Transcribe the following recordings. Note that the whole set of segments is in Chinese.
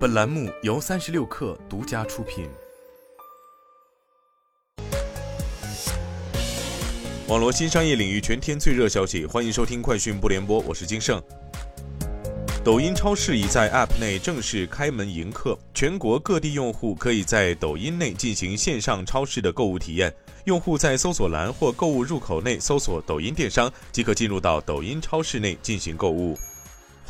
本栏目由三十六氪独家出品。网络新商业领域全天最热消息，欢迎收听快讯不联播，我是金盛。抖音超市已在 App 内正式开门迎客，全国各地用户可以在抖音内进行线上超市的购物体验。用户在搜索栏或购物入口内搜索“抖音电商”，即可进入到抖音超市内进行购物。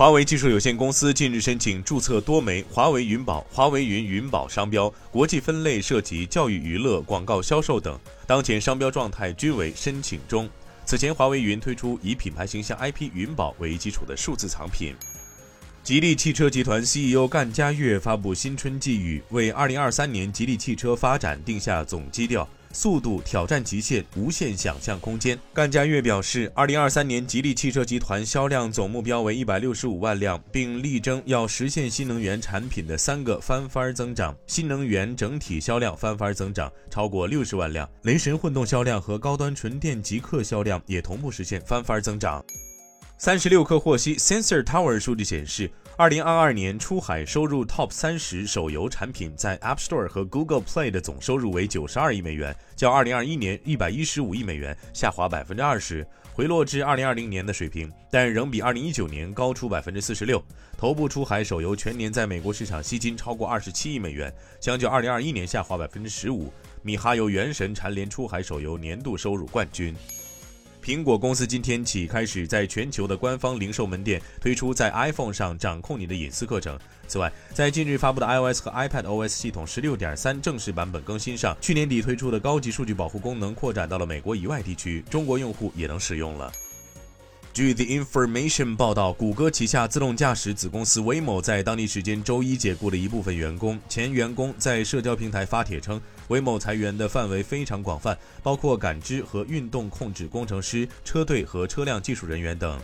华为技术有限公司近日申请注册多枚华为云宝、华为云云宝商标，国际分类涉及教育、娱乐、广告销售等，当前商标状态均为申请中。此前，华为云推出以品牌形象 IP 云宝为基础的数字藏品。吉利汽车集团 CEO 干家悦发布新春寄语，为2023年吉利汽车发展定下总基调。速度挑战极限，无限想象空间。干家悦表示，二零二三年吉利汽车集团销量总目标为一百六十五万辆，并力争要实现新能源产品的三个翻番增长：新能源整体销量翻番增长超过六十万辆，雷神混动销量和高端纯电极客销量也同步实现翻番增长。三十六氪获悉，Sensor Tower 数据显示。二零二二年出海收入 TOP 三十手游产品在 App Store 和 Google Play 的总收入为九十二亿美元，较二零二一年一百一十五亿美元下滑百分之二十，回落至二零二零年的水平，但仍比二零一九年高出百分之四十六。头部出海手游全年在美国市场吸金超过二十七亿美元，相较二零二一年下滑百分之十五。米哈游《原神》蝉联出海手游年度收入冠军。苹果公司今天起开始在全球的官方零售门店推出在 iPhone 上掌控你的隐私课程。此外，在近日发布的 iOS 和 iPadOS 系统16.3正式版本更新上，去年底推出的高级数据保护功能扩展到了美国以外地区，中国用户也能使用了。据 The Information 报道，谷歌旗下自动驾驶子公司 Waymo 在当地时间周一解雇了一部分员工。前员工在社交平台发帖称，Waymo 裁员的范围非常广泛，包括感知和运动控制工程师、车队和车辆技术人员等。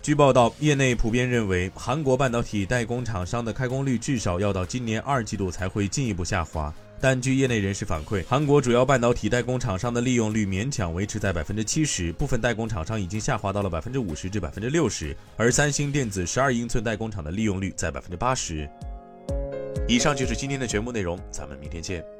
据报道，业内普遍认为，韩国半导体代工厂商的开工率至少要到今年二季度才会进一步下滑。但据业内人士反馈，韩国主要半导体代工厂商的利用率勉强维持在百分之七十，部分代工厂商已经下滑到了百分之五十至百分之六十，而三星电子十二英寸代工厂的利用率在百分之八十。以上就是今天的全部内容，咱们明天见。